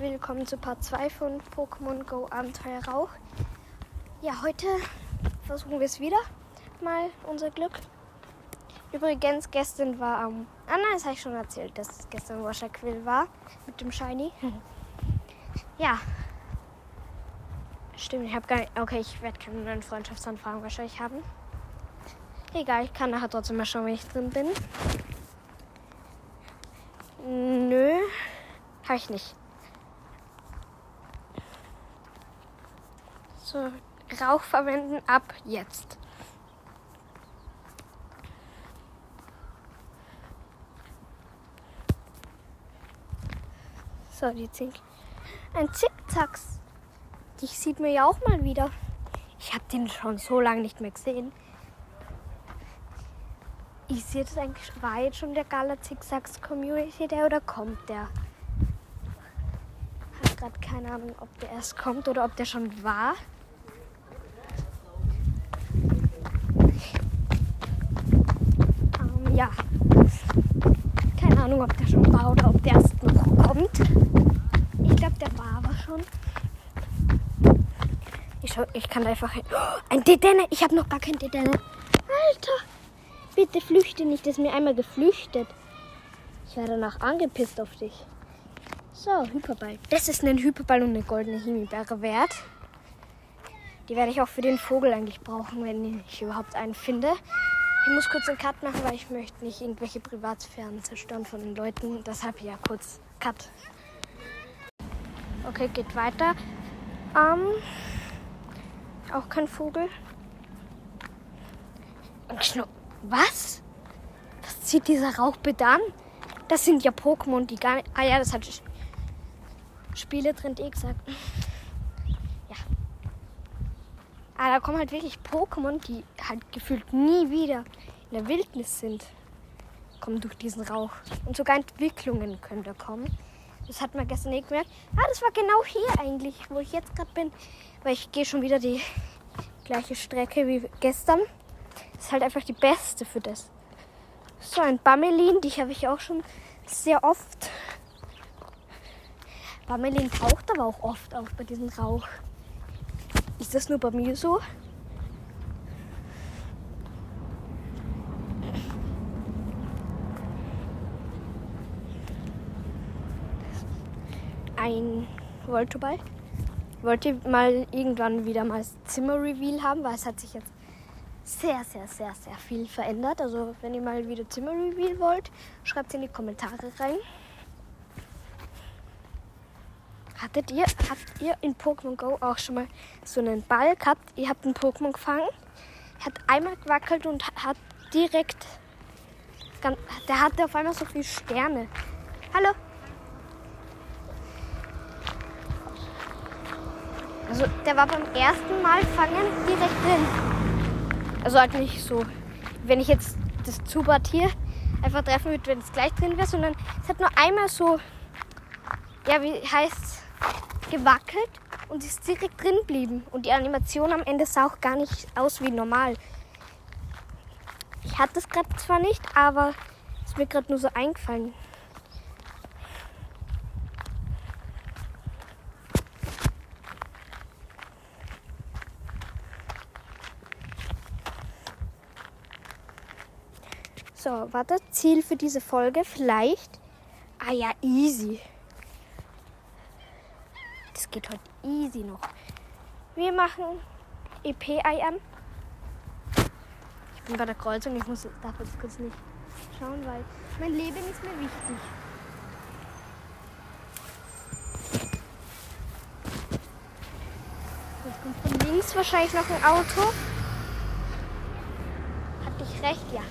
willkommen zu Part 2 von Pokémon Go Abenteuer Rauch. Ja, heute versuchen wir es wieder mal unser Glück. Übrigens, gestern war am. ah nein, das habe ich schon erzählt, dass gestern Washer Quill war mit dem Shiny. ja. Stimmt, ich habe gar nicht. Okay, ich werde keine neuen Freundschaftsanfragen wahrscheinlich haben. Egal, ich kann nachher trotzdem mal schauen, wenn ich drin bin. Nö, habe ich nicht. So, Rauch verwenden ab jetzt. So, die Zink. Ein Zickzacks. Dich sieht man ja auch mal wieder. Ich habe den schon so lange nicht mehr gesehen. Ich sehe das eigentlich, war jetzt schon der Gala Zickzacks Community der oder kommt der? Hab gerade keine Ahnung, ob der erst kommt oder ob der schon war. Ähm, ja. Keine Ahnung, ob der schon war oder ob der erst noch kommt. Ich glaube, der war aber schon. Ich, schau, ich kann einfach. Oh, ein Dedenne! Ich habe noch gar kein Dedenne. Alter! Bitte flüchte nicht, das ist mir einmal geflüchtet. Ich werde danach angepisst auf dich. So, Hyperball. Das ist ein Hyperball und eine goldene Himbeere wert. Die werde ich auch für den Vogel eigentlich brauchen, wenn ich überhaupt einen finde. Ich muss kurz einen Cut machen, weil ich möchte nicht irgendwelche Privatsphären zerstören von den Leuten. Deshalb ja kurz Cut. Okay, geht weiter. Ähm, auch kein Vogel. Und Schnu Was? Was zieht dieser Rauch bitte an? Das sind ja Pokémon, die gar nicht. Ah ja, das hat Spiele drin eh gesagt. Aber da kommen halt wirklich Pokémon, die halt gefühlt nie wieder in der Wildnis sind. Kommen durch diesen Rauch. Und sogar Entwicklungen können da kommen. Das hat man gestern eh gemerkt. Ah, das war genau hier eigentlich, wo ich jetzt gerade bin. Weil ich gehe schon wieder die gleiche Strecke wie gestern. Das ist halt einfach die beste für das. So, ein Bammelin, die habe ich auch schon sehr oft. Bammelin taucht aber auch oft auf bei diesem Rauch. Ist das nur bei mir so? Ein Voltoball. Wollte mal irgendwann wieder mal Zimmer-Reveal haben, weil es hat sich jetzt sehr, sehr, sehr, sehr viel verändert. Also wenn ihr mal wieder Zimmer-Reveal wollt, schreibt es in die Kommentare rein. Hattet ihr, habt ihr in Pokémon Go auch schon mal so einen Ball gehabt? Ihr habt einen Pokémon gefangen, hat einmal gewackelt und hat direkt, der hatte auf einmal so viele Sterne. Hallo? Also der war beim ersten Mal fangen direkt drin. Also halt nicht so, wenn ich jetzt das Zubat hier einfach treffen würde, wenn es gleich drin wäre, sondern es hat nur einmal so, ja, wie heißt gewackelt und ist direkt drin geblieben. Und die Animation am Ende sah auch gar nicht aus wie normal. Ich hatte es gerade zwar nicht, aber es ist mir gerade nur so eingefallen. So, warte, Ziel für diese Folge vielleicht. Ah ja, easy. Das geht heute easy noch. Wir machen EP-IM. Ich bin bei der Kreuzung, ich muss, darf jetzt kurz nicht schauen, weil mein Leben ist mir wichtig. Jetzt kommt von links wahrscheinlich noch ein Auto. Hatte ich recht, ja.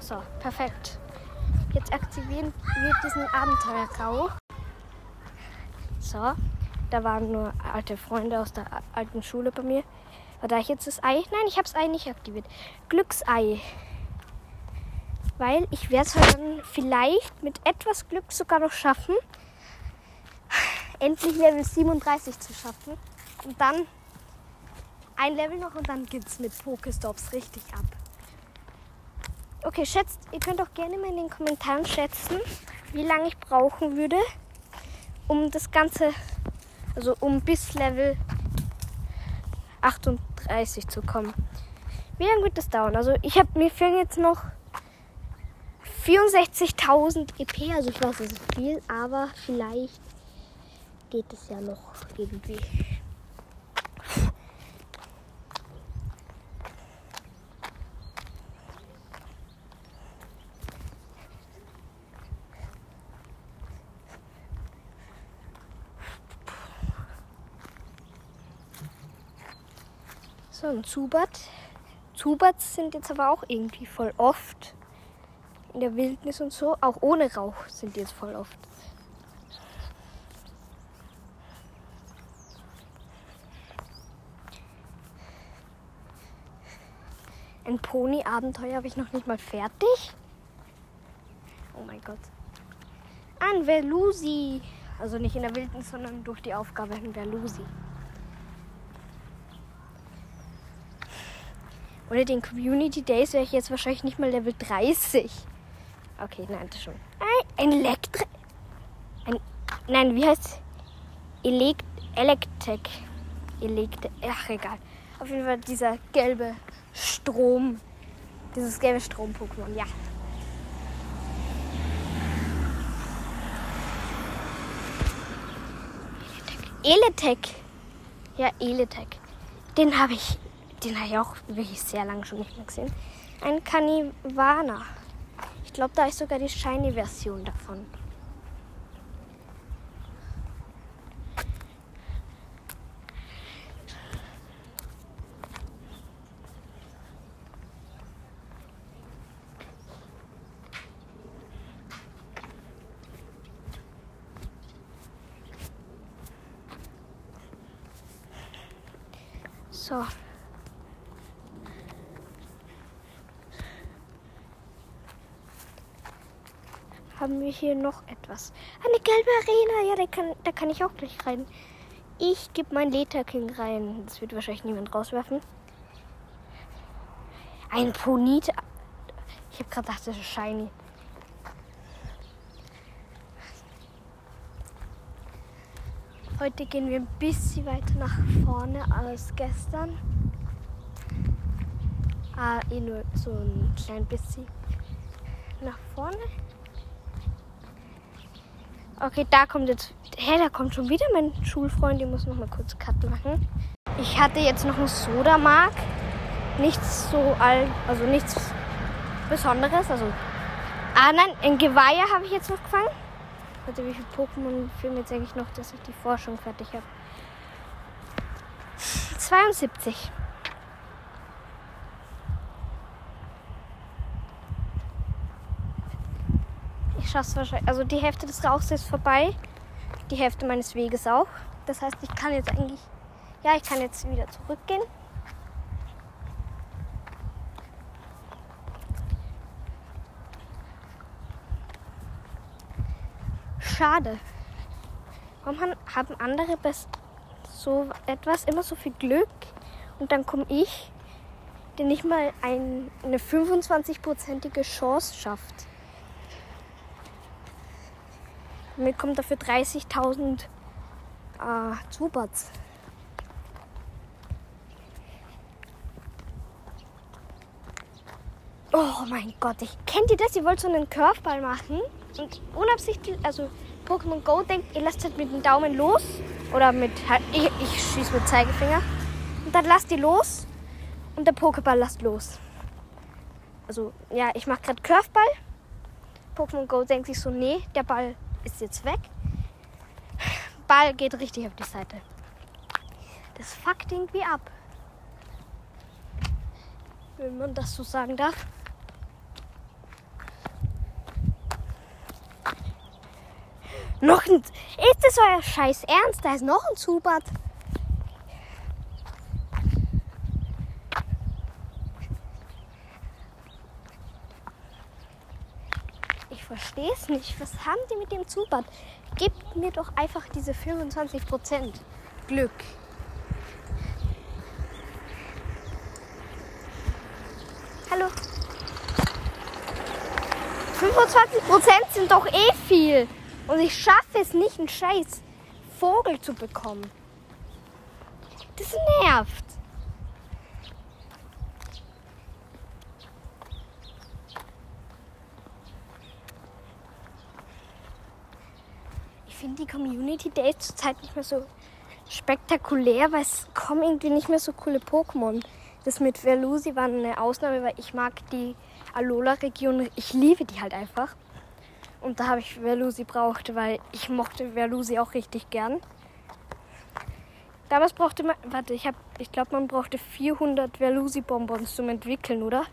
So, perfekt. Jetzt aktivieren wir diesen Abenteuerrauch. So, da waren nur alte Freunde aus der alten Schule bei mir. War da ich jetzt das Ei? Nein, ich habe das Ei nicht aktiviert. Glücksei. Weil ich werde es halt dann vielleicht mit etwas Glück sogar noch schaffen, endlich Level 37 zu schaffen. Und dann ein Level noch und dann geht's mit Pokestops richtig ab. Okay, schätzt, ihr könnt auch gerne mal in den Kommentaren schätzen, wie lange ich brauchen würde, um das Ganze, also um bis Level 38 zu kommen. Wie lange wird das dauern? Also ich habe mir fehlen jetzt noch 64.000 EP, also ich weiß, es ist viel, aber vielleicht geht es ja noch irgendwie. Ein Zubat. Zubats sind jetzt aber auch irgendwie voll oft in der Wildnis und so. Auch ohne Rauch sind die jetzt voll oft. Ein Pony-Abenteuer habe ich noch nicht mal fertig. Oh mein Gott. An Velusi. Also nicht in der Wildnis, sondern durch die Aufgabe in Velusi. Ohne den Community Days wäre ich jetzt wahrscheinlich nicht mal Level 30. Okay, nein, das schon. Ein Elektri... Ein, nein, wie heißt Elekt Electek. Elekt Ach, egal. Auf jeden Fall dieser gelbe Strom. Dieses gelbe Strom-Pokémon, ja. Eletek. Ja, Eletek. Den habe ich den habe ich auch wirklich sehr lange schon nicht mehr gesehen. Ein Kanivana. Ich glaube, da ist sogar die Shiny-Version davon. So. haben wir hier noch etwas. Eine gelbe Arena. Ja, da kann, da kann ich auch gleich rein. Ich gebe mein Leta King rein. Das wird wahrscheinlich niemand rauswerfen. Ein Ponit. Ich habe gerade gedacht, das ist shiny. Heute gehen wir ein bisschen weiter nach vorne als gestern. Ah, eh nur so ein klein bisschen nach vorne. Okay, da kommt jetzt. Hä, da kommt schon wieder mein Schulfreund. Ich muss noch mal kurz Cut machen. Ich hatte jetzt noch einen Sodamark. Nichts so all, also nichts Besonderes. Also. Ah nein, ein Geweiher habe ich jetzt noch gefangen. Warte, wie viele Pokémon fehlen jetzt eigentlich noch, dass ich die Forschung fertig habe? 72. Schaffe wahrscheinlich. Also die Hälfte des Rauchs ist vorbei. Die Hälfte meines Weges auch. Das heißt, ich kann jetzt eigentlich. Ja, ich kann jetzt wieder zurückgehen. Schade. Warum haben andere so etwas immer so viel Glück und dann komme ich, der nicht mal ein, eine 25-prozentige Chance schafft? Mir kommt dafür 30.000 äh, Zubats. Oh mein Gott, ich kennt ihr das? Ihr wollt so einen Curveball machen und unabsichtlich, also Pokémon Go denkt, ihr lasst halt mit dem Daumen los oder mit, ich, ich schieße mit Zeigefinger und dann lasst ihr los und der Pokéball lasst los. Also ja, ich mache gerade Curveball. Pokémon Go denkt sich so, nee, der Ball ist jetzt weg. Ball geht richtig auf die Seite. Das fuckt irgendwie ab. Wenn man das so sagen darf. Noch ein. Ist das euer Scheiß Ernst? Da ist noch ein Zubat. Verstehe es nicht. Was haben die mit dem Zubad? Gebt mir doch einfach diese 25% Glück. Hallo. 25% sind doch eh viel. Und ich schaffe es nicht, einen scheiß Vogel zu bekommen. Das nervt. Ich finde die Community Days zurzeit nicht mehr so spektakulär, weil es kommen irgendwie nicht mehr so coole Pokémon. Das mit Verlusi war eine Ausnahme, weil ich mag die Alola-Region, ich liebe die halt einfach. Und da habe ich Verlusi braucht, weil ich mochte Verlusi auch richtig gern. Damals brauchte man, warte, ich ich glaube, man brauchte 400 Verlusi-Bonbons zum Entwickeln, oder?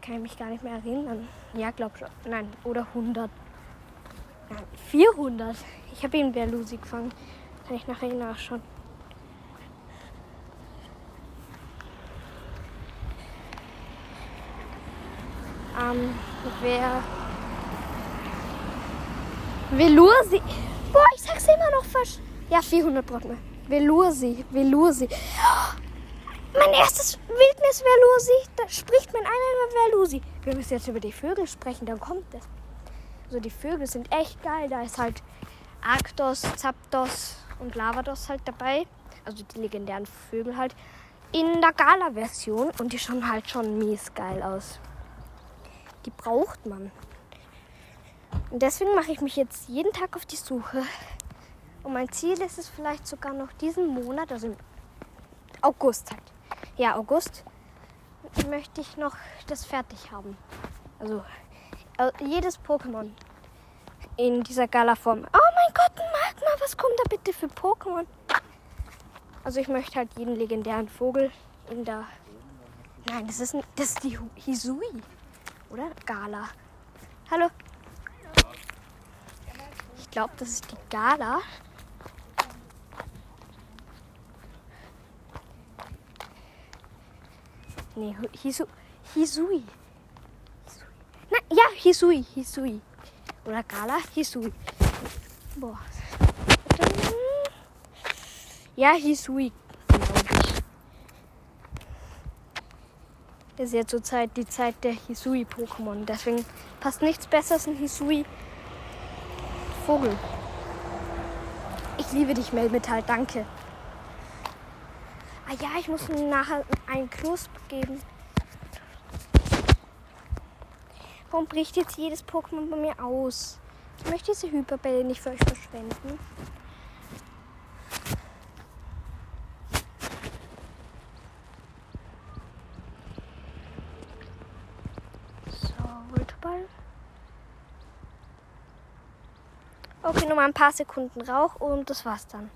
Kann ich mich gar nicht mehr erinnern. Ja, glaube schon. Nein, oder 100. Nein, 400. Ich habe eben Verlusi gefangen. Kann ich nachher nachschauen. Ähm, wer. Velursi. Boah, ich sag's immer noch falsch. Ja, 400 braucht man. Velursi, Velursi. Mein erstes Wildnis Velusi. Da spricht man einmal über Velusi. Wir müssen jetzt über die Vögel sprechen, dann kommt es. Also die Vögel sind echt geil. Da ist halt Arktos, Zapdos und Lavados halt dabei. Also die legendären Vögel halt. In der Gala-Version. Und die schauen halt schon mies geil aus. Die braucht man. Und deswegen mache ich mich jetzt jeden Tag auf die Suche. Und mein Ziel ist es vielleicht sogar noch diesen Monat, also im August halt. Ja, August möchte ich noch das fertig haben. Also äh, jedes Pokémon in dieser Gala-Form. Oh mein Gott, Magma, was kommt da bitte für Pokémon? Also ich möchte halt jeden legendären Vogel in der... Nein, das ist, das ist die Hisui, oder? Gala. Hallo. Ich glaube, das ist die Gala. Nee, Hisu, Hisui. Na, ja, Hisui, Hisui. Oder Gala, Hisui. Boah. Ja, Hisui, ist ja zurzeit die Zeit der Hisui-Pokémon. Deswegen passt nichts Besseres in Hisui Vogel. Ich liebe dich, Melmetall, danke. Ah ja, ich muss nachher einen Knusp geben. Warum bricht jetzt jedes Pokémon bei mir aus? Ich möchte diese Hyperbälle nicht für euch verschwenden. Okay, nur mal ein paar Sekunden Rauch und das war's dann.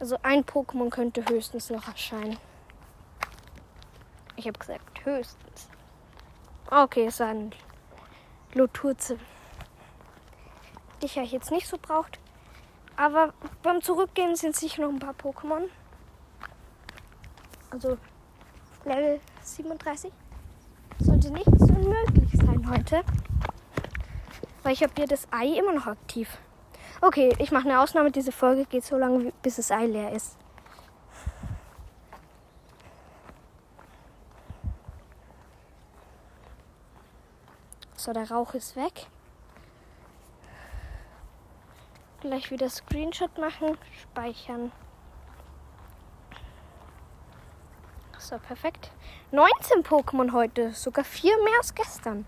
Also ein Pokémon könnte höchstens noch erscheinen. Ich habe gesagt höchstens. Okay, es war ein Loturze. Die ich jetzt nicht so braucht. Aber beim Zurückgehen sind sicher noch ein paar Pokémon. Also Level 37. Sollte nichts unmöglich sein heute. Weil ich habe hier das Ei immer noch aktiv. Okay, ich mache eine Ausnahme. Diese Folge geht so lange, bis das Ei leer ist. So, der Rauch ist weg. Gleich wieder Screenshot machen, speichern. So, perfekt. 19 Pokémon heute, sogar vier mehr als gestern.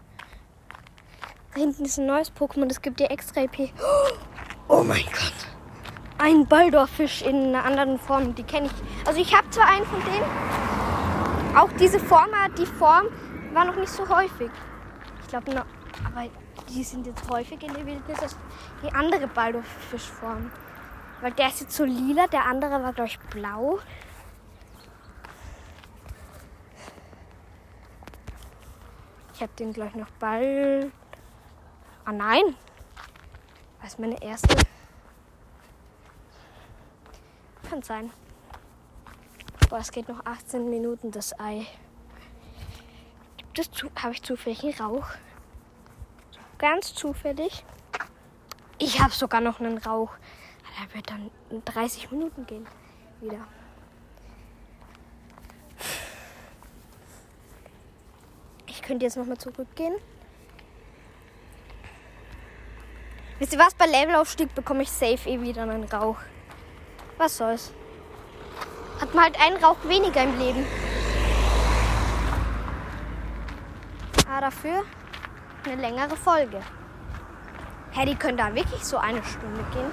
Da hinten ist ein neues Pokémon, das gibt dir extra EP. Oh mein Gott. Ein Baldorfisch in einer anderen Form, die kenne ich. Also ich habe zwar einen von denen, auch diese Form, die Form war noch nicht so häufig. Ich glaube, aber die sind jetzt häufig in der Wildnis als die andere Baldorfischform. Weil der ist jetzt so lila, der andere war, glaube ich, blau. Ich habe den gleich noch bald Ah nein. Was meine erste? Kann sein. Boah, es geht noch 18 Minuten das Ei. Gibt es zu habe ich zufällig einen Rauch? Ganz zufällig. Ich habe sogar noch einen Rauch. Der wird dann 30 Minuten gehen. Wieder. könnt ihr jetzt nochmal zurückgehen. Wisst ihr was? Bei Levelaufstieg bekomme ich safe eh wieder einen Rauch. Was soll's? Hat man halt einen Rauch weniger im Leben. Aber dafür eine längere Folge. Hä, die können da wirklich so eine Stunde gehen.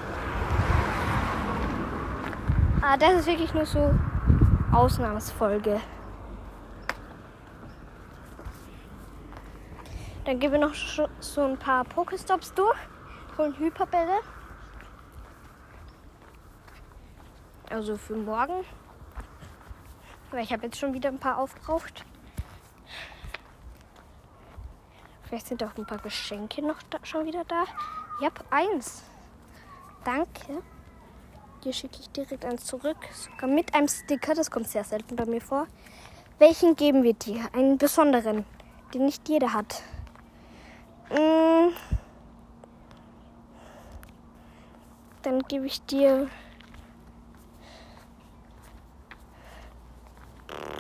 Ah, das ist wirklich nur so Ausnahmsfolge. Dann gehen wir noch so ein paar Pokestops durch, holen Hyperbälle. Also für morgen. Weil ich habe jetzt schon wieder ein paar aufgebraucht. Vielleicht sind auch ein paar Geschenke noch da, schon wieder da. Ich habe eins. Danke. Hier schicke ich direkt eins zurück. Sogar mit einem Sticker. Das kommt sehr selten bei mir vor. Welchen geben wir dir? Einen besonderen, den nicht jeder hat. Mmh. Dann gebe ich dir.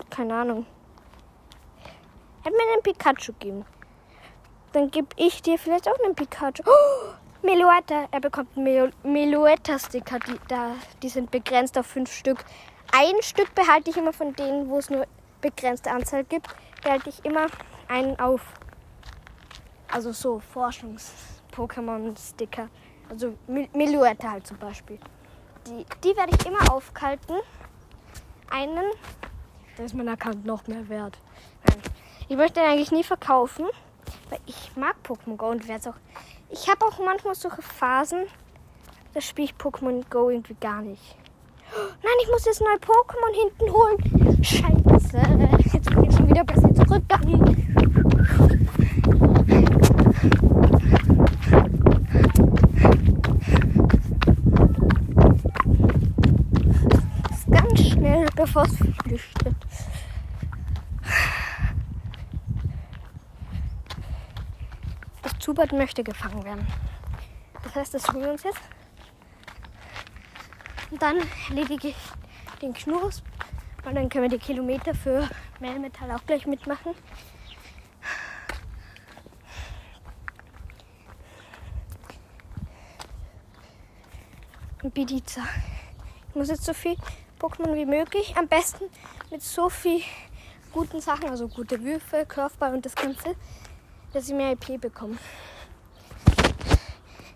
Keine Ahnung. Hätte mir einen Pikachu geben. Dann gebe ich dir vielleicht auch einen Pikachu. Oh, Meluetta. Er bekommt Meluetta-Sticker. Die, die sind begrenzt auf fünf Stück. Ein Stück behalte ich immer von denen, wo es nur begrenzte Anzahl gibt. Behalte ich immer einen auf. Also so Forschungs-Pokémon-Sticker. Also Meluetta halt zum Beispiel. Die, die werde ich immer aufkalten. Einen, da ist mein Account noch mehr wert. Nein. Ich möchte den eigentlich nie verkaufen, weil ich mag Pokémon Go und werde es auch. Ich habe auch manchmal solche Phasen, da spiele ich Pokémon Go irgendwie gar nicht. Nein, ich muss jetzt neue Pokémon hinten holen. Scheiße. Jetzt bin ich schon wieder besser zurückgegangen. Bevor es flüchtet. Das Zubat möchte gefangen werden. Das heißt, das holen wir uns jetzt. Und dann erledige ich den Knurrs. Und dann können wir die Kilometer für Mehlmetall auch gleich mitmachen. Bidiza. Ich muss jetzt so viel Pokémon wie möglich. Am besten mit so viel guten Sachen, also gute Würfe, Curveball und das Ganze, dass ich mehr IP bekomme.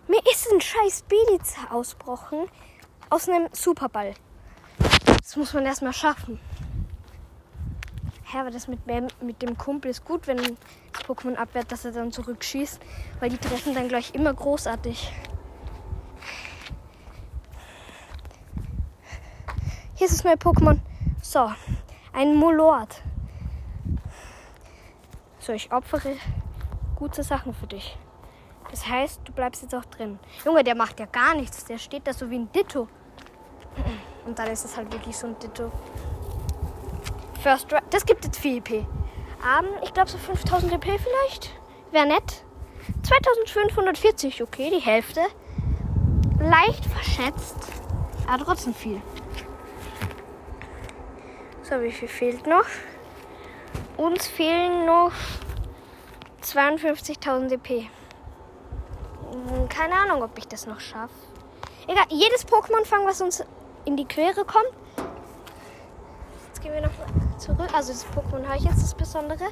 Mir ist ein scheiß Beliza ausbrochen aus einem Superball. Das muss man erstmal schaffen. Ja, aber das mit, mit dem Kumpel ist gut, wenn das Pokémon abwehrt, dass er dann zurückschießt, weil die treffen dann gleich immer großartig. Hier ist das neue Pokémon. So, ein Molord. So, ich opfere gute Sachen für dich. Das heißt, du bleibst jetzt auch drin. Junge, der macht ja gar nichts. Der steht da so wie ein Ditto. Und dann ist es halt wirklich so ein Ditto. First Drive. Das gibt jetzt viel EP. Um, ich glaube so 5000 EP vielleicht. Wäre nett. 2540, okay, die Hälfte. Leicht verschätzt, aber trotzdem viel. So, wie viel fehlt noch? Uns fehlen noch 52.000 DP. Hm, keine Ahnung, ob ich das noch schaffe. Egal, jedes Pokémon fangen, was uns in die Quere kommt. Jetzt gehen wir noch zurück. Also das Pokémon habe ich jetzt das Besondere.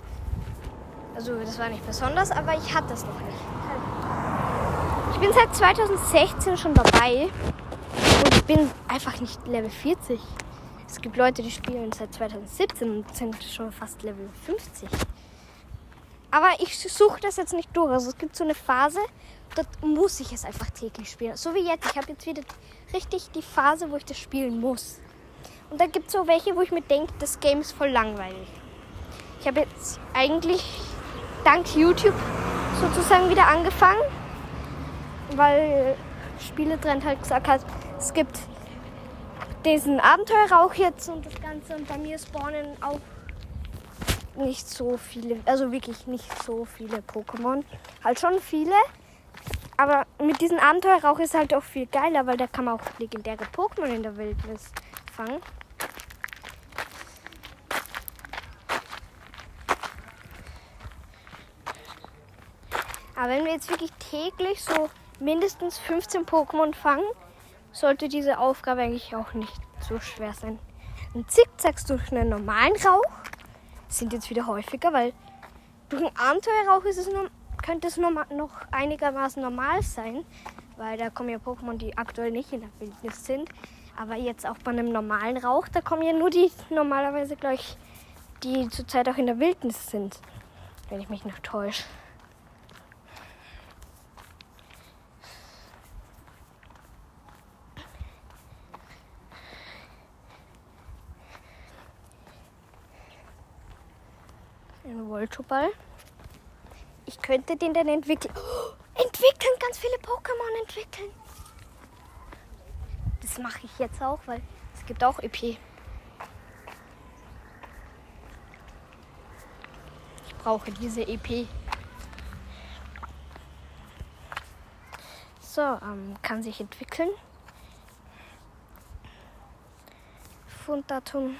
Also das war nicht besonders, aber ich hatte es noch nicht. Ich bin seit 2016 schon dabei und ich bin einfach nicht Level 40. Es gibt Leute, die spielen seit 2017 und sind schon fast Level 50. Aber ich suche das jetzt nicht durch. Also es gibt so eine Phase, dort muss ich es einfach täglich spielen. So wie jetzt. Ich habe jetzt wieder richtig die Phase, wo ich das spielen muss. Und da gibt es so welche, wo ich mir denke, das Game ist voll langweilig. Ich habe jetzt eigentlich dank YouTube sozusagen wieder angefangen, weil Spieletrend halt gesagt hat, es gibt diesen Abenteuerrauch jetzt und das Ganze. Und bei mir spawnen auch nicht so viele, also wirklich nicht so viele Pokémon. Halt schon viele. Aber mit diesem Abenteuerrauch ist halt auch viel geiler, weil da kann man auch legendäre Pokémon in der Wildnis fangen. Aber wenn wir jetzt wirklich täglich so mindestens 15 Pokémon fangen, sollte diese Aufgabe eigentlich auch nicht so schwer sein. Ein Zickzacks durch einen normalen Rauch sind jetzt wieder häufiger, weil durch einen Abenteuerrauch ist es noch, könnte es noch, noch einigermaßen normal sein, weil da kommen ja Pokémon, die aktuell nicht in der Wildnis sind. Aber jetzt auch bei einem normalen Rauch, da kommen ja nur die normalerweise gleich, die zurzeit auch in der Wildnis sind, wenn ich mich nicht täusche. Ein Voltoball. Ich könnte den dann entwickeln. Oh, entwickeln, ganz viele Pokémon entwickeln. Das mache ich jetzt auch, weil es gibt auch EP. Ich brauche diese EP. So, ähm, kann sich entwickeln. Funddatum.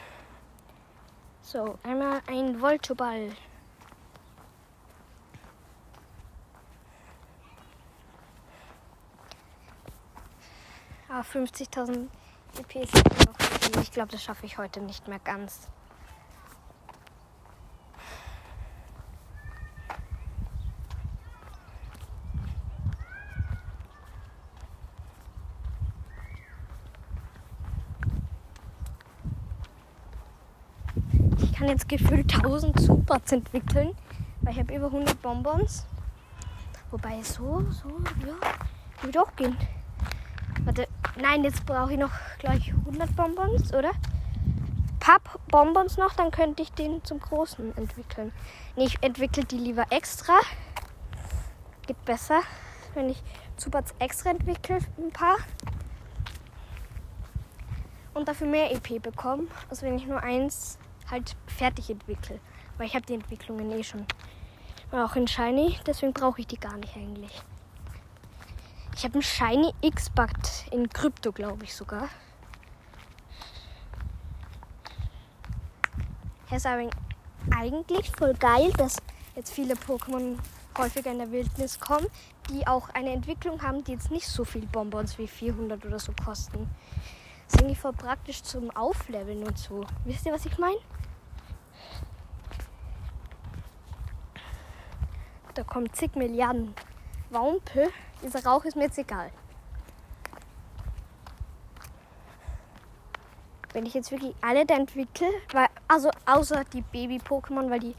So, einmal ein Voltoball. Ah, 50.000 EP ist noch viel. Ich glaube, das schaffe ich heute nicht mehr ganz. Ich kann jetzt gefühlt 1000 Superts entwickeln, weil ich habe über 100 Bonbons. Wobei so, so, ja, würde auch gehen. Nein, jetzt brauche ich noch gleich 100 Bonbons, oder? Papp Bonbons noch, dann könnte ich den zum Großen entwickeln. Nee, ich entwickle die lieber extra. Geht besser, wenn ich Superts extra entwickle, ein paar. Und dafür mehr EP bekomme, als wenn ich nur eins halt fertig entwickle. Weil ich habe die Entwicklungen eh schon. Auch in Shiny, deswegen brauche ich die gar nicht eigentlich. Ich habe einen Shiny X-Backt in Krypto, glaube ich sogar. Ja, ist eigentlich voll geil, dass jetzt viele Pokémon häufiger in der Wildnis kommen, die auch eine Entwicklung haben, die jetzt nicht so viel Bonbons wie 400 oder so kosten. Das ist irgendwie voll praktisch zum Aufleveln und so. Wisst ihr, was ich meine? Da kommen zig Milliarden Waumpe. Dieser Rauch ist mir jetzt egal. Wenn ich jetzt wirklich alle entwickle, weil, also außer die Baby-Pokémon, weil die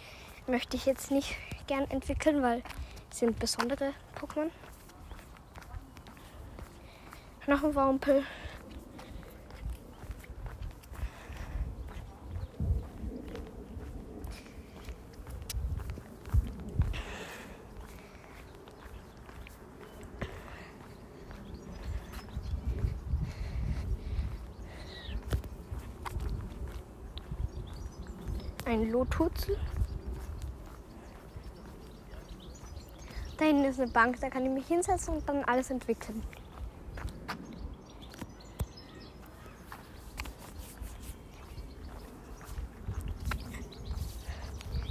möchte ich jetzt nicht gern entwickeln, weil sind besondere Pokémon. Noch ein Wampel. Ein Lotutzel. Da hinten ist eine Bank, da kann ich mich hinsetzen und dann alles entwickeln.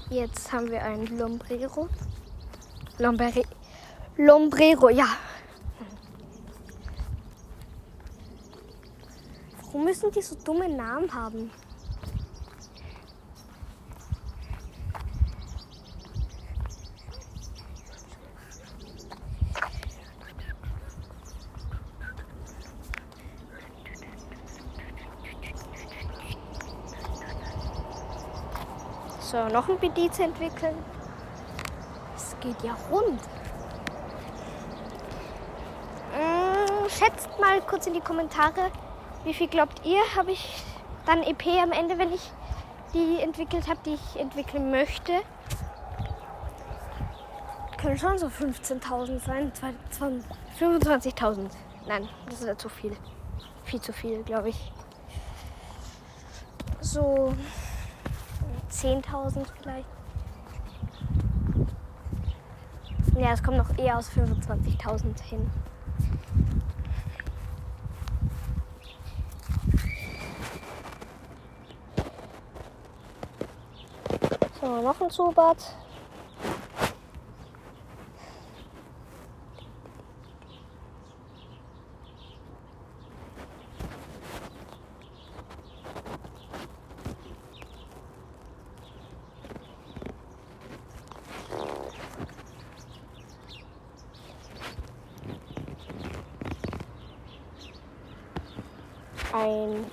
Jetzt haben wir ein Lombrero. Lombere Lombrero, ja. Warum müssen die so dumme Namen haben? So, noch ein BD zu entwickeln. Es geht ja rund. Mmh, schätzt mal kurz in die Kommentare, wie viel glaubt ihr, habe ich dann EP am Ende, wenn ich die entwickelt habe, die ich entwickeln möchte. Können schon so 15.000 sein, 25.000. Nein, das ist ja zu viel. Viel zu viel, glaube ich. So 10.000 vielleicht. Ja, es kommt noch eher aus 25.000 hin. So, noch ein Zubat.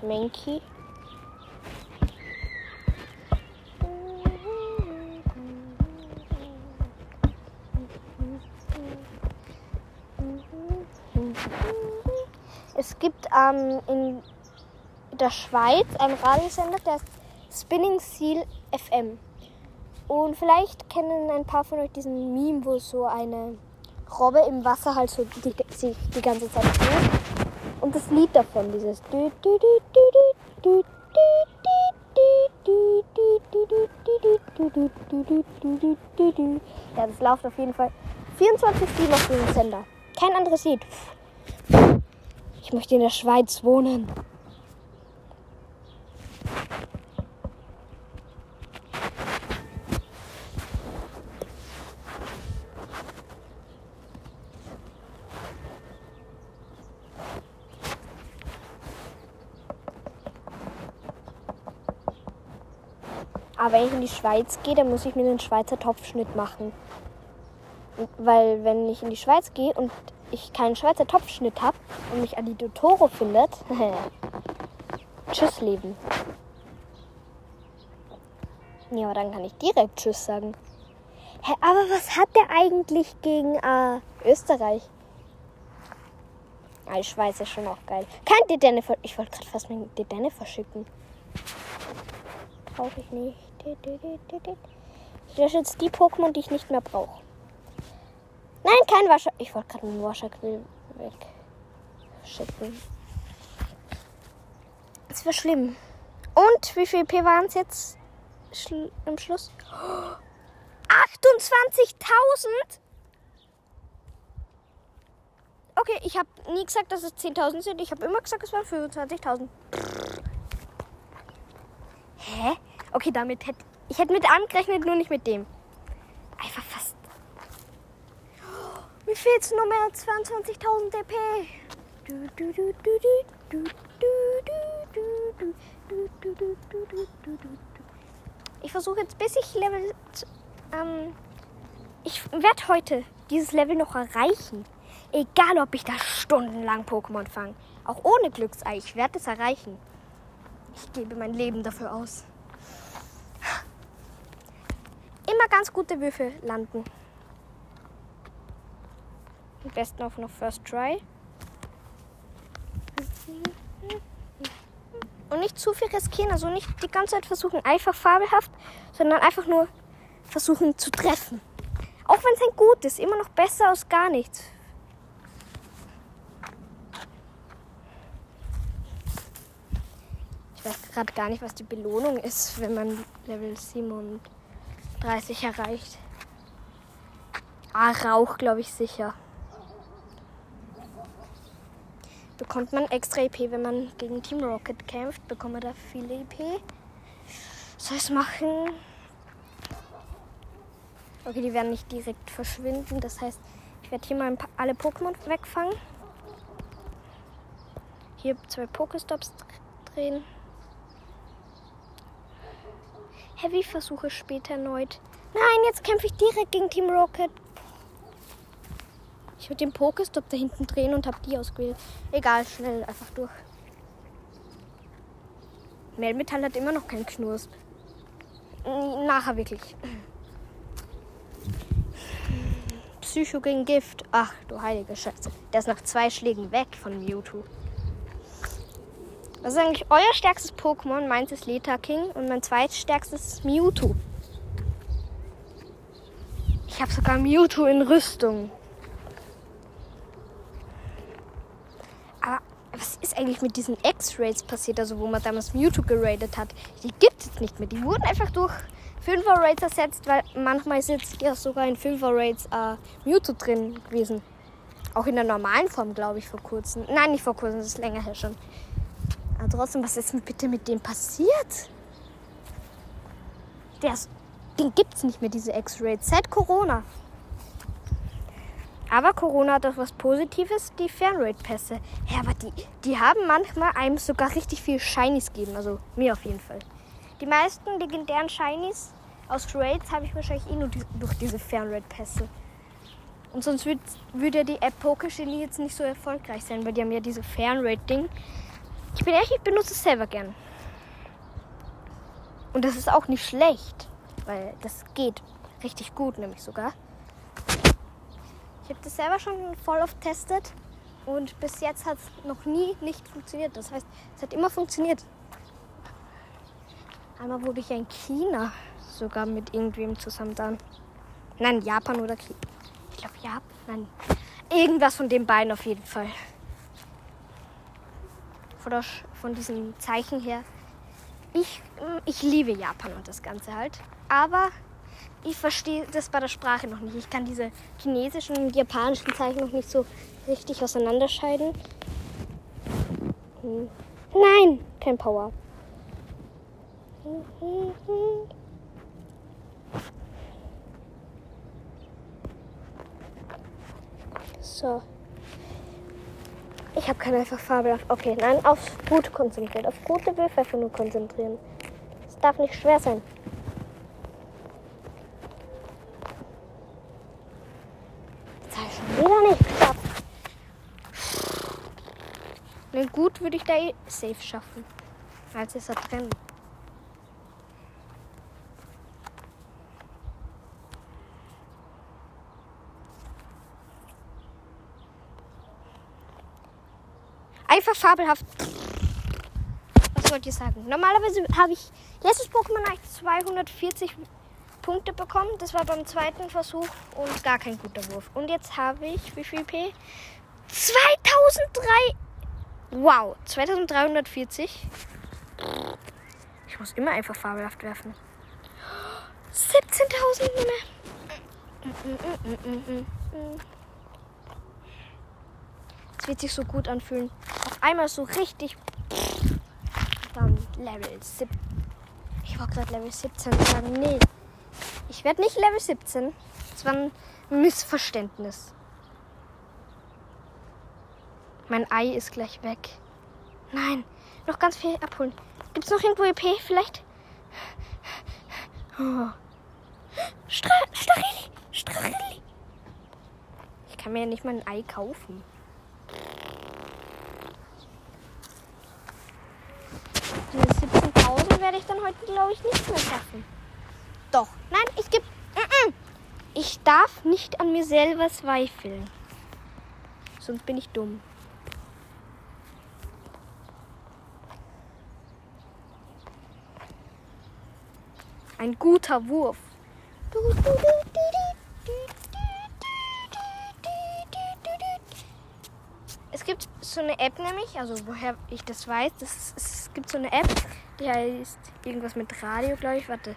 Mankey. Es gibt ähm, in der Schweiz einen Radiosender, der Spinning Seal FM. Und vielleicht kennen ein paar von euch diesen Meme, wo so eine Robbe im Wasser halt so die, sich die ganze Zeit dreht. Und das Lied davon, dieses ja, das läuft auf jeden Fall 24-7 auf diesem Sender. Kein anderes Lied. Ich möchte in der Schweiz wohnen. Aber wenn ich in die Schweiz gehe, dann muss ich mir einen Schweizer Topfschnitt machen. Weil wenn ich in die Schweiz gehe und ich keinen Schweizer Topfschnitt habe und mich Adi Toro findet, tschüss Leben. Ja, aber dann kann ich direkt Tschüss sagen. Hä, aber was hat der eigentlich gegen äh, Österreich? Ah, die Schweiz ist schon auch geil. Kein Dedenne, ich wollte gerade fast mein Dedenne verschicken. Brauche ich nicht. Ich lösche jetzt die Pokémon, die ich nicht mehr brauche. Nein, kein Wascher. Ich wollte gerade einen Wascherquill wegschicken. Das wäre schlimm. Und wie viel P waren es jetzt Schl im Schluss? 28.000! Okay, ich habe nie gesagt, dass es 10.000 sind. Ich habe immer gesagt, es waren 25.000. Hä? Okay, damit hätte ich hätte mit einem gerechnet, nur nicht mit dem. Einfach fast. Oh, mir fehlt nur mehr 22.000 DP. Ich versuche jetzt, bis ich Level. Ähm, ich werde heute dieses Level noch erreichen. Egal, ob ich da stundenlang Pokémon fange. Auch ohne Glücksei. Ich werde es erreichen. Ich gebe mein Leben dafür aus. Immer ganz gute Würfel landen. Am besten auch noch First Try. Und nicht zu viel riskieren, also nicht die ganze Zeit versuchen, einfach fabelhaft, sondern einfach nur versuchen zu treffen. Auch wenn es ein gut ist, immer noch besser als gar nichts. Ich weiß gerade gar nicht, was die Belohnung ist, wenn man Level 37 erreicht. Ah, Rauch, glaube ich, sicher. Bekommt man extra EP, wenn man gegen Team Rocket kämpft, bekommt man da viele EP. Soll ich es machen? Okay, die werden nicht direkt verschwinden. Das heißt, ich werde hier mal alle Pokémon wegfangen. Hier zwei Pokestops drehen. Heavy versuche später erneut. Nein, jetzt kämpfe ich direkt gegen Team Rocket. Ich würde den Pokestop da hinten drehen und habe die ausgewählt. Egal, schnell, einfach durch. Melmetall hat immer noch keinen Knurst. Nachher wirklich. Psycho gegen Gift. Ach du heilige Scheiße. Der ist nach zwei Schlägen weg von Mewtwo. Was ist eigentlich euer stärkstes Pokémon? Meins ist Leta King und mein zweitstärkstes ist Mewtwo. Ich habe sogar Mewtwo in Rüstung. Aber was ist eigentlich mit diesen X-Rays passiert, also wo man damals Mewtwo geradet hat? Die gibt es nicht mehr. Die wurden einfach durch 5er Raids ersetzt, weil manchmal ist jetzt ja sogar in 5er Raids äh, Mewtwo drin gewesen. Auch in der normalen Form, glaube ich, vor kurzem. Nein, nicht vor kurzem, das ist länger her schon. Aber trotzdem, was ist bitte mit dem passiert? Der ist, den gibt es nicht mehr, diese X-Rays, seit Corona. Aber Corona hat auch was Positives, die Fernrate-Pässe. Ja, aber die, die haben manchmal einem sogar richtig viel Shinies gegeben. Also mir auf jeden Fall. Die meisten legendären Shinies aus Raids habe ich wahrscheinlich eh nur die, durch diese Fernrate-Pässe. Und sonst würde würd ja die App Pokegenie jetzt nicht so erfolgreich sein, weil die haben ja diese Fernrate-Ding Ich bin ehrlich, ich benutze es selber gern. Und das ist auch nicht schlecht, weil das geht richtig gut, nämlich sogar. Ich habe das selber schon voll oft testet und bis jetzt hat es noch nie nicht funktioniert. Das heißt, es hat immer funktioniert. Einmal wurde ich ja in China sogar mit irgendwem zusammen dann. Nein, Japan oder China. Ich glaube Japan. Nein. Irgendwas von den beiden auf jeden Fall. Von, der, von diesen Zeichen her. Ich, ich liebe Japan und das Ganze halt. Aber ich verstehe das bei der Sprache noch nicht. Ich kann diese chinesischen und japanischen Zeichen noch nicht so richtig auseinanderscheiden. Hm. Nein, kein Power. So. Ich habe keine einfach Farbe. Okay, nein, aufs Gut konzentriert. Auf gute Würfe nur konzentrieren. Es darf nicht schwer sein. Das habe ich schon wieder nicht geschafft. Ne, gut würde ich da eh safe schaffen. Als ist er drin. Einfach fabelhaft. Was wollt ihr sagen? Normalerweise habe ich letztes Pokémon eigentlich 240 Punkte bekommen. Das war beim zweiten Versuch und gar kein guter Wurf. Und jetzt habe ich, wie viel P? 2003. Wow, 2340. Ich muss immer einfach fabelhaft werfen. 17.000 Es wird sich so gut anfühlen. Auf einmal so richtig. Dann Level 17. Ich war gerade Level 17 sagen. Nee. Ich werde nicht Level 17. Das war ein Missverständnis. Mein Ei ist gleich weg. Nein, noch ganz viel abholen. Gibt es noch irgendwo EP vielleicht? Oh. Stra Stacheli! Stacheli! Ich kann mir ja nicht mal ein Ei kaufen. Diese 17.000 werde ich dann heute, glaube ich, nicht mehr schaffen. Doch. Nein, ich gebe. Ich darf nicht an mir selber zweifeln. Sonst bin ich dumm. Ein guter Wurf. Es gibt so eine App nämlich, also woher ich das weiß, das ist, es gibt so eine App, die heißt irgendwas mit Radio, glaube ich, warte.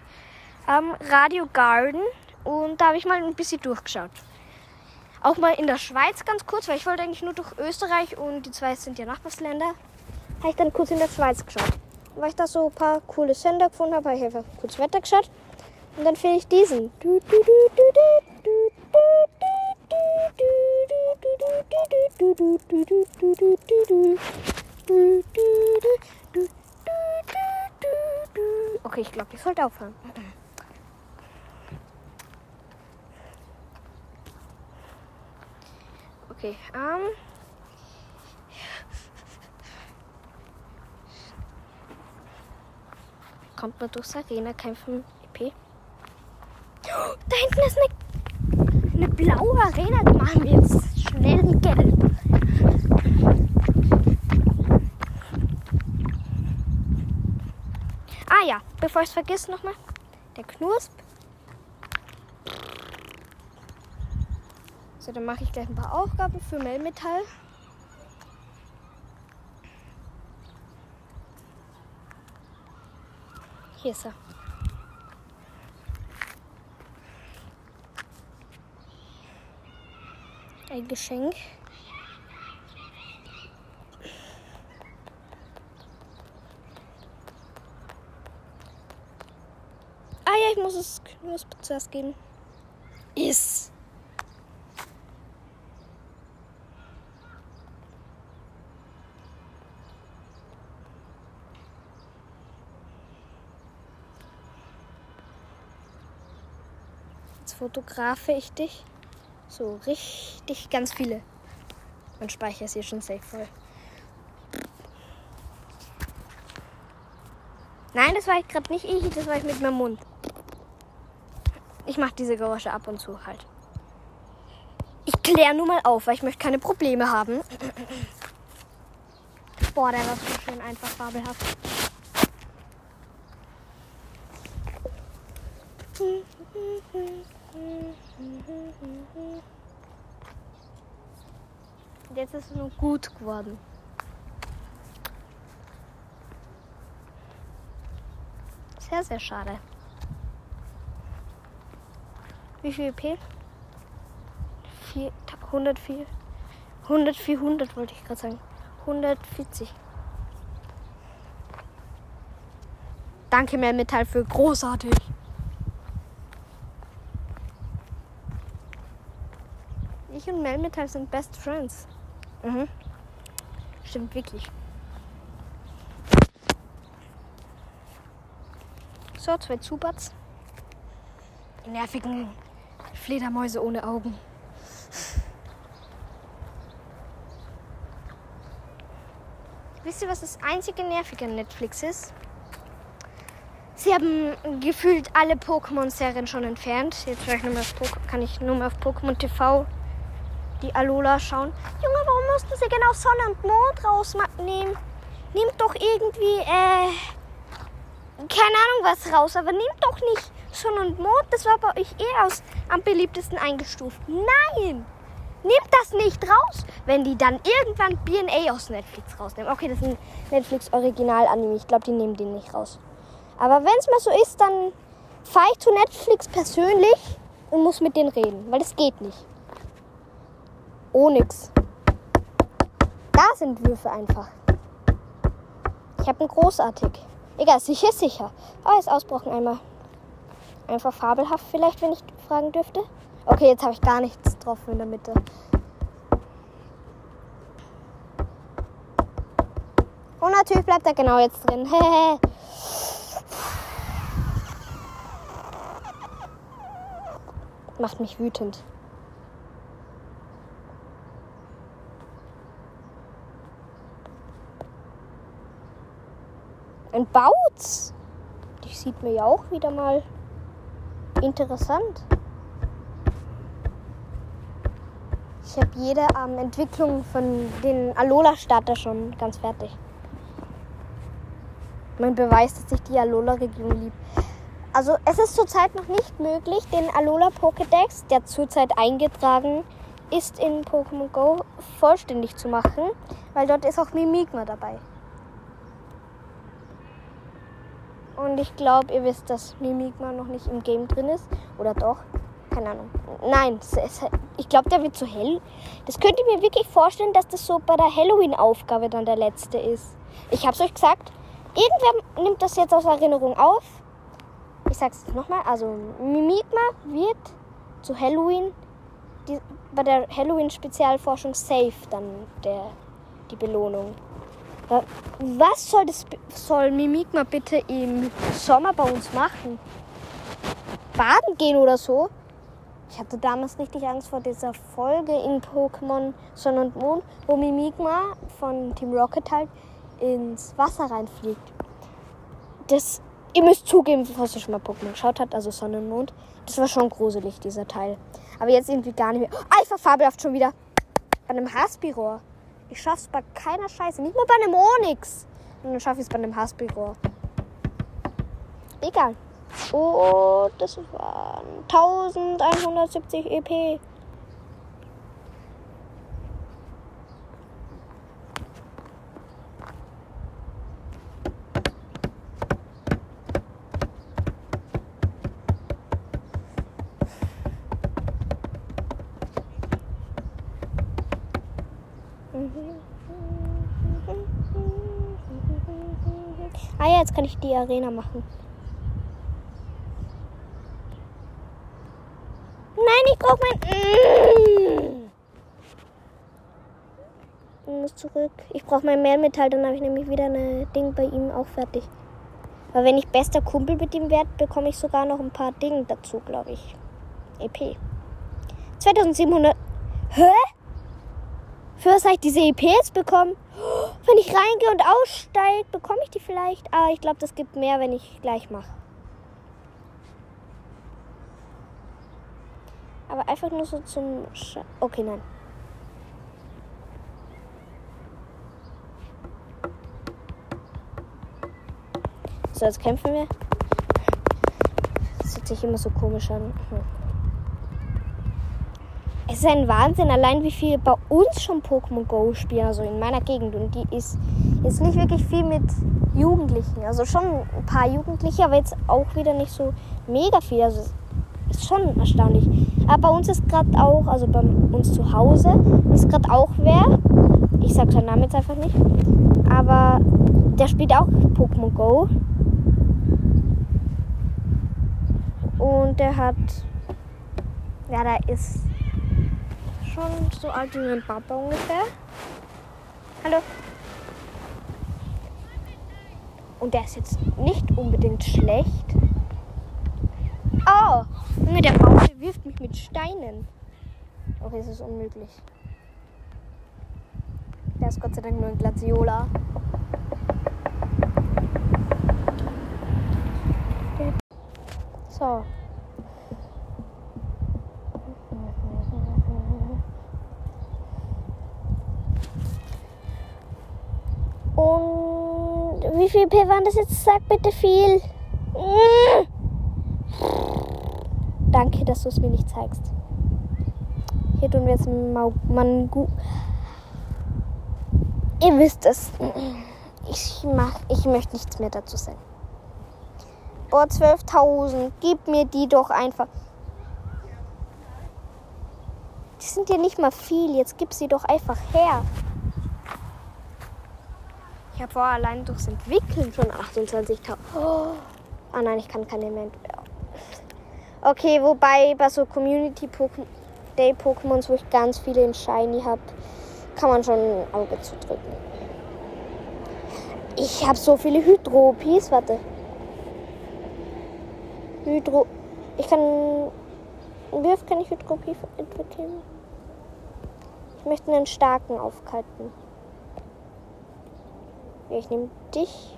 Ähm, Radio Garden und da habe ich mal ein bisschen durchgeschaut. Auch mal in der Schweiz ganz kurz, weil ich wollte eigentlich nur durch Österreich und die zwei sind ja Nachbarsländer. Habe ich dann kurz in der Schweiz geschaut. Weil ich da so ein paar coole Sender gefunden habe, habe ich einfach kurz weitergeschaut. Und dann finde ich diesen. Okay, ich glaube, ich sollte aufhören. Okay, ähm. Kommt man durchs Arena-Kämpfen EP? Oh, da hinten ist eine, eine blaue Arena. Machen wir jetzt schnell gelb. Ah ja, bevor ich es vergesse nochmal. Der Knusp. So, dann mache ich gleich ein paar Aufgaben für Melmetall. Hier ist er. Ein Geschenk. Ich muss es Knusp zuerst geben. Ist. Jetzt fotografe ich dich. So richtig ganz viele. Mein Speicher ist hier schon safe voll. Nein, das war ich gerade nicht ich, das war ich mit meinem Mund. Ich mache diese Geräusche ab und zu halt. Ich kläre nur mal auf, weil ich möchte keine Probleme haben. Boah, der war so schön einfach fabelhaft. Jetzt ist es nur gut geworden. Sehr, sehr schade. Wie viel EP? 104. 100, 400 wollte ich gerade sagen. 140. Danke, Metall für großartig. Ich und Melmetall sind Best Friends. Mhm. Stimmt wirklich. So, zwei Zubats. Die nervigen Fledermäuse ohne Augen. Wisst ihr, was das einzige Nervige an Netflix ist? Sie haben gefühlt alle Pokémon-Serien schon entfernt. Jetzt ich nur auf kann ich nur mehr auf Pokémon TV die Alola schauen. Junge, warum mussten sie genau Sonne und Mond rausnehmen? Nehmt doch irgendwie, äh, keine Ahnung was raus, aber nehmt doch nicht Sonne und Mond. Das war bei euch eh aus am beliebtesten eingestuft. Nein! Nehmt das nicht raus, wenn die dann irgendwann BNA aus Netflix rausnehmen. Okay, das ist ein Netflix-Original-Anime. Ich glaube, die nehmen den nicht raus. Aber wenn es mal so ist, dann fahre ich zu Netflix persönlich und muss mit denen reden, weil das geht nicht. Onyx. Da sind Würfe einfach. Ich habe einen großartig. Egal, sicher sicher. Oh, ist ausbrochen einmal. Einfach fabelhaft vielleicht, wenn ich fragen dürfte. Okay, jetzt habe ich gar nichts drauf in der Mitte. Und natürlich bleibt er genau jetzt drin. Macht mich wütend. Ein Bautz. Die sieht mir ja auch wieder mal interessant. Ich habe jede ähm, Entwicklung von den Alola-Starter schon ganz fertig. Mein Beweis, dass ich die Alola-Region liebe. Also es ist zurzeit noch nicht möglich, den Alola Pokédex, der zurzeit eingetragen ist in Pokémon Go, vollständig zu machen, weil dort ist auch Mimikma dabei. Und ich glaube, ihr wisst, dass Mimikma noch nicht im Game drin ist. Oder doch? Keine Ahnung. Nein, ich glaube, der wird zu hell. Das könnt ihr mir wirklich vorstellen, dass das so bei der Halloween-Aufgabe dann der letzte ist. Ich habe es euch gesagt. Irgendwer nimmt das jetzt aus Erinnerung auf. Ich sag's nochmal. Also, Mimikma wird zu Halloween, die, bei der Halloween-Spezialforschung safe dann der, die Belohnung. Was soll, das, soll Mimikma bitte im Sommer bei uns machen? Baden gehen oder so? Ich hatte damals richtig Angst vor dieser Folge in Pokémon Sonne und Mond, wo Mimikma von Team Rocket halt ins Wasser reinfliegt. Das, ihr müsst zugeben, falls ihr schon mal Pokémon geschaut habt, also Sonne und Mond, das war schon gruselig, dieser Teil. Aber jetzt irgendwie gar nicht mehr. Ah, ich fabelhaft schon wieder. Bei einem Haspiror. Ich schaff's bei keiner Scheiße. Nicht mal bei einem Onyx. Und dann schaffe ich es bei einem Haspiro. Egal. Oh, das waren 1170 EP. Ah ja, jetzt kann ich die Arena machen. Nein, ich brauche mein... Ich muss zurück. Ich brauche mein Mehrmetall, dann habe ich nämlich wieder ein Ding bei ihm auch fertig. Aber wenn ich bester Kumpel mit ihm werde, bekomme ich sogar noch ein paar Dinge dazu, glaube ich. EP. 2700. Hä? First habe ich diese EPs bekommen. Wenn ich reingehe und aussteige, bekomme ich die vielleicht. Aber ich glaube, das gibt mehr, wenn ich gleich mache. Aber einfach nur so zum... Sch okay, nein. So, jetzt kämpfen wir. Das hört sich immer so komisch an. Hm. Es ist ein Wahnsinn, allein wie viele bei uns schon Pokémon Go spielen, also in meiner Gegend. Und die ist jetzt nicht wirklich viel mit Jugendlichen. Also schon ein paar Jugendliche, aber jetzt auch wieder nicht so mega viel. Also ist schon erstaunlich. Aber bei uns ist gerade auch, also bei uns zu Hause, ist gerade auch wer. Ich sag seinen Namen jetzt einfach nicht. Aber der spielt auch Pokémon Go. Und der hat. Ja, da ist schon so alt wie mein Papa ungefähr. Hallo. Und der ist jetzt nicht unbedingt schlecht. Oh, Junge, der Baum wirft mich mit Steinen. Okay, es ist unmöglich. Der ist Gott sei Dank nur ein Glaziola. So. Und wie viel P waren das jetzt? Sag bitte viel. Danke, dass du es mir nicht zeigst. Hier tun wir jetzt Mangu. Ihr wisst es. Ich, mach, ich möchte nichts mehr dazu sagen. Boah, 12.000. Gib mir die doch einfach. Die sind ja nicht mal viel. Jetzt gib sie doch einfach her. Ich habe vorher allein durchs Entwickeln schon 28.000. Oh. Ah nein, ich kann keine mehr. Okay, wobei bei so Community Day Pokémons, wo ich ganz viele in Shiny habe, kann man schon ein Auge zudrücken. Ich habe so viele Hydropis, warte. Hydro. Ich kann. Wie oft kann ich Hydropie entwickeln? Ich möchte einen starken aufkalten. Ich nehme dich.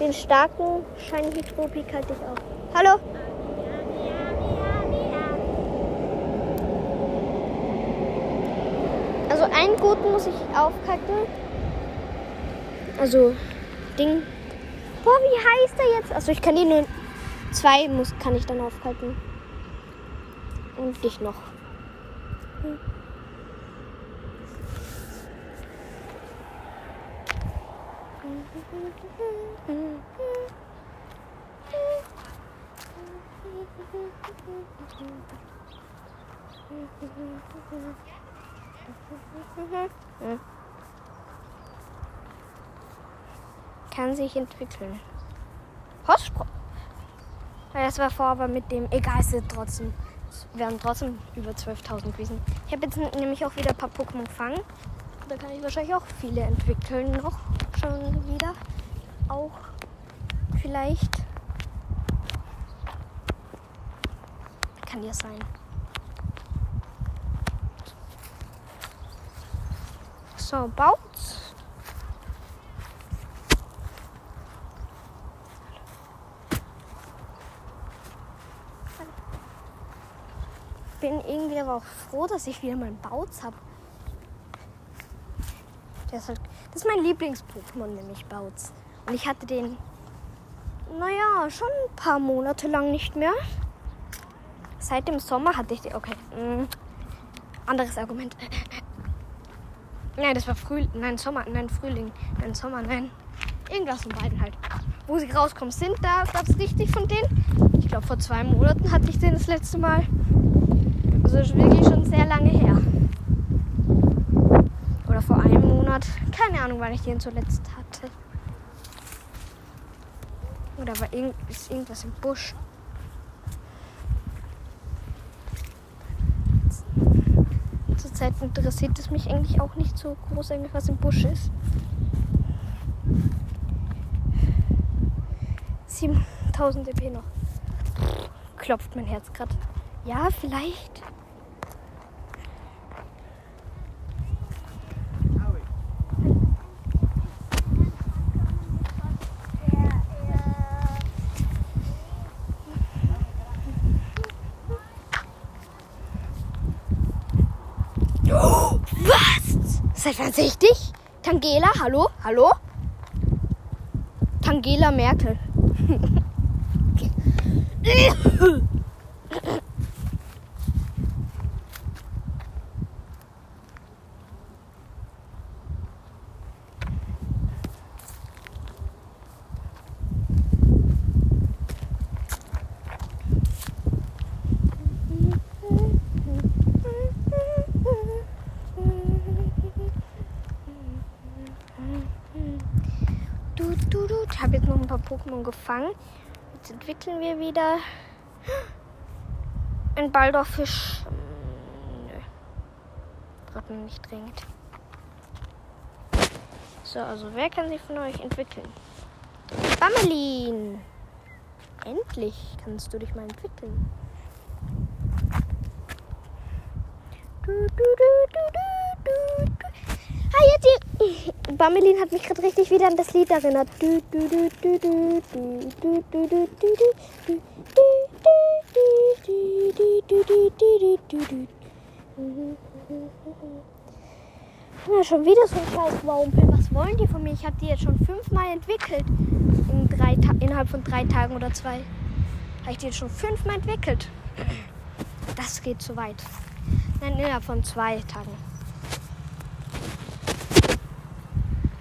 Den starken Shiny Hydropik halte ich auch. Hallo? Also einen guten muss ich aufkacken. Also Ding. Boah, wie heißt er jetzt? Also ich kann die nur zwei muss kann ich dann aufkalten. Und dich noch. Hm. Kann sich entwickeln. Postspruch. Das war vor, aber mit dem. Egal, es ist trotzdem. Wir haben trotzdem über 12.000 gewesen. Ich habe jetzt nämlich auch wieder ein paar Pokémon gefangen. Da kann ich wahrscheinlich auch viele entwickeln noch schon wieder. Auch vielleicht. Kann ja sein. So, baut's. Bin irgendwie aber auch froh, dass ich wieder meinen Bautz habe. Halt, das ist mein Lieblings-Pokémon, nämlich Bautz. Und ich hatte den, naja, schon ein paar Monate lang nicht mehr. Seit dem Sommer hatte ich den. Okay. Mm, anderes Argument. Nein, das war Frühling. Nein, Sommer. Nein, Frühling. Nein, Sommer. Nein. Irgendwas von beiden halt. Wo sie rauskommen sind, da gab es richtig von denen. Ich glaube, vor zwei Monaten hatte ich den das letzte Mal. Also wirklich schon sehr lange her vor einem Monat. Keine Ahnung, wann ich den zuletzt hatte. Oder war irgend, ist irgendwas im Busch? Zurzeit interessiert es mich eigentlich auch nicht so groß, was im Busch ist. 7000 dp noch. Klopft mein Herz gerade. Ja, vielleicht. Oh, was? Seid ihr richtig? Tangela, hallo? Hallo? Tangela Merkel. Du, du, du. Ich habe jetzt noch ein paar Pokémon gefangen. Jetzt entwickeln wir wieder ein Baldorfisch. Nö. Braucht man nicht dringend. So, also wer kann sich von euch entwickeln? Bammelin! Endlich kannst du dich mal entwickeln. Du, du, du, du, du, du, du. Ah, jetzt. Bammelin hat mich gerade richtig wieder an das Lied erinnert. Ja, schon wieder so ein scheiß Wumpel. Was wollen die von mir? Ich habe die jetzt schon fünfmal entwickelt. In drei innerhalb von drei Tagen oder zwei. Habe ich die jetzt schon fünfmal entwickelt. Das geht zu weit. Nein, innerhalb von zwei Tagen.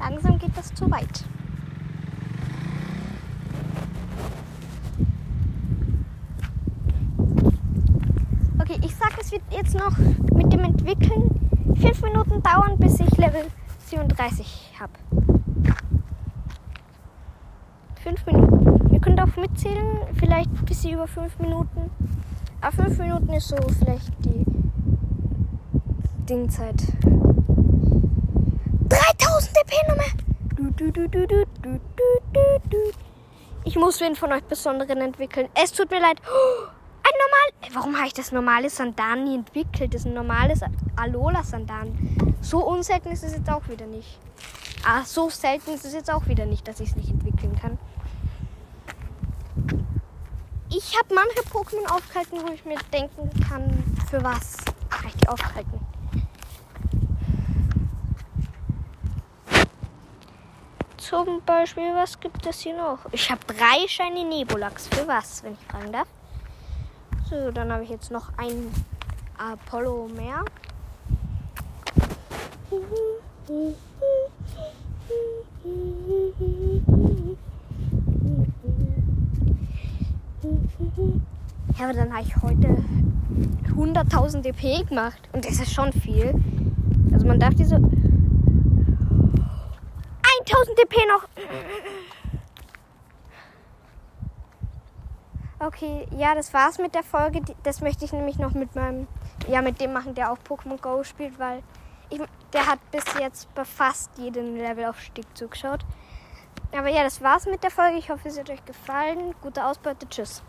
Langsam geht das zu weit. Okay, ich sag, es wird jetzt noch mit dem Entwickeln fünf Minuten dauern, bis ich Level 37 habe. Fünf Minuten. Ihr könnt auch mitzählen, vielleicht ein bisschen über fünf Minuten. Aber fünf Minuten ist so vielleicht die Dingzeit. 3000 DP Nummer. Du, du, du, du, du, du, du, du. Ich muss wen von euch Besonderen entwickeln. Es tut mir leid. Oh, ein normal. Warum habe ich das normale Sandan nie entwickelt? Das ist ein normales Alola Sandan. So unselten ist es jetzt auch wieder nicht. Ah, so selten ist es jetzt auch wieder nicht, dass ich es nicht entwickeln kann. Ich habe manche Pokémon aufgehalten, wo ich mir denken kann, für was habe ich die aufgehalten. Zum Beispiel, was gibt es hier noch? Ich habe drei Shiny Nebulax. Für was, wenn ich fragen darf? So, dann habe ich jetzt noch ein Apollo mehr. Ja, aber dann habe ich heute 100.000 DP gemacht. Und das ist schon viel. Also man darf diese 1000 DP noch. Okay, ja, das war's mit der Folge. Das möchte ich nämlich noch mit meinem, ja, mit dem machen, der auch Pokémon Go spielt, weil ich, der hat bis jetzt bei fast jedem Levelaufstieg zugeschaut. Aber ja, das war's mit der Folge. Ich hoffe, es hat euch gefallen. Gute Ausbeute. Tschüss.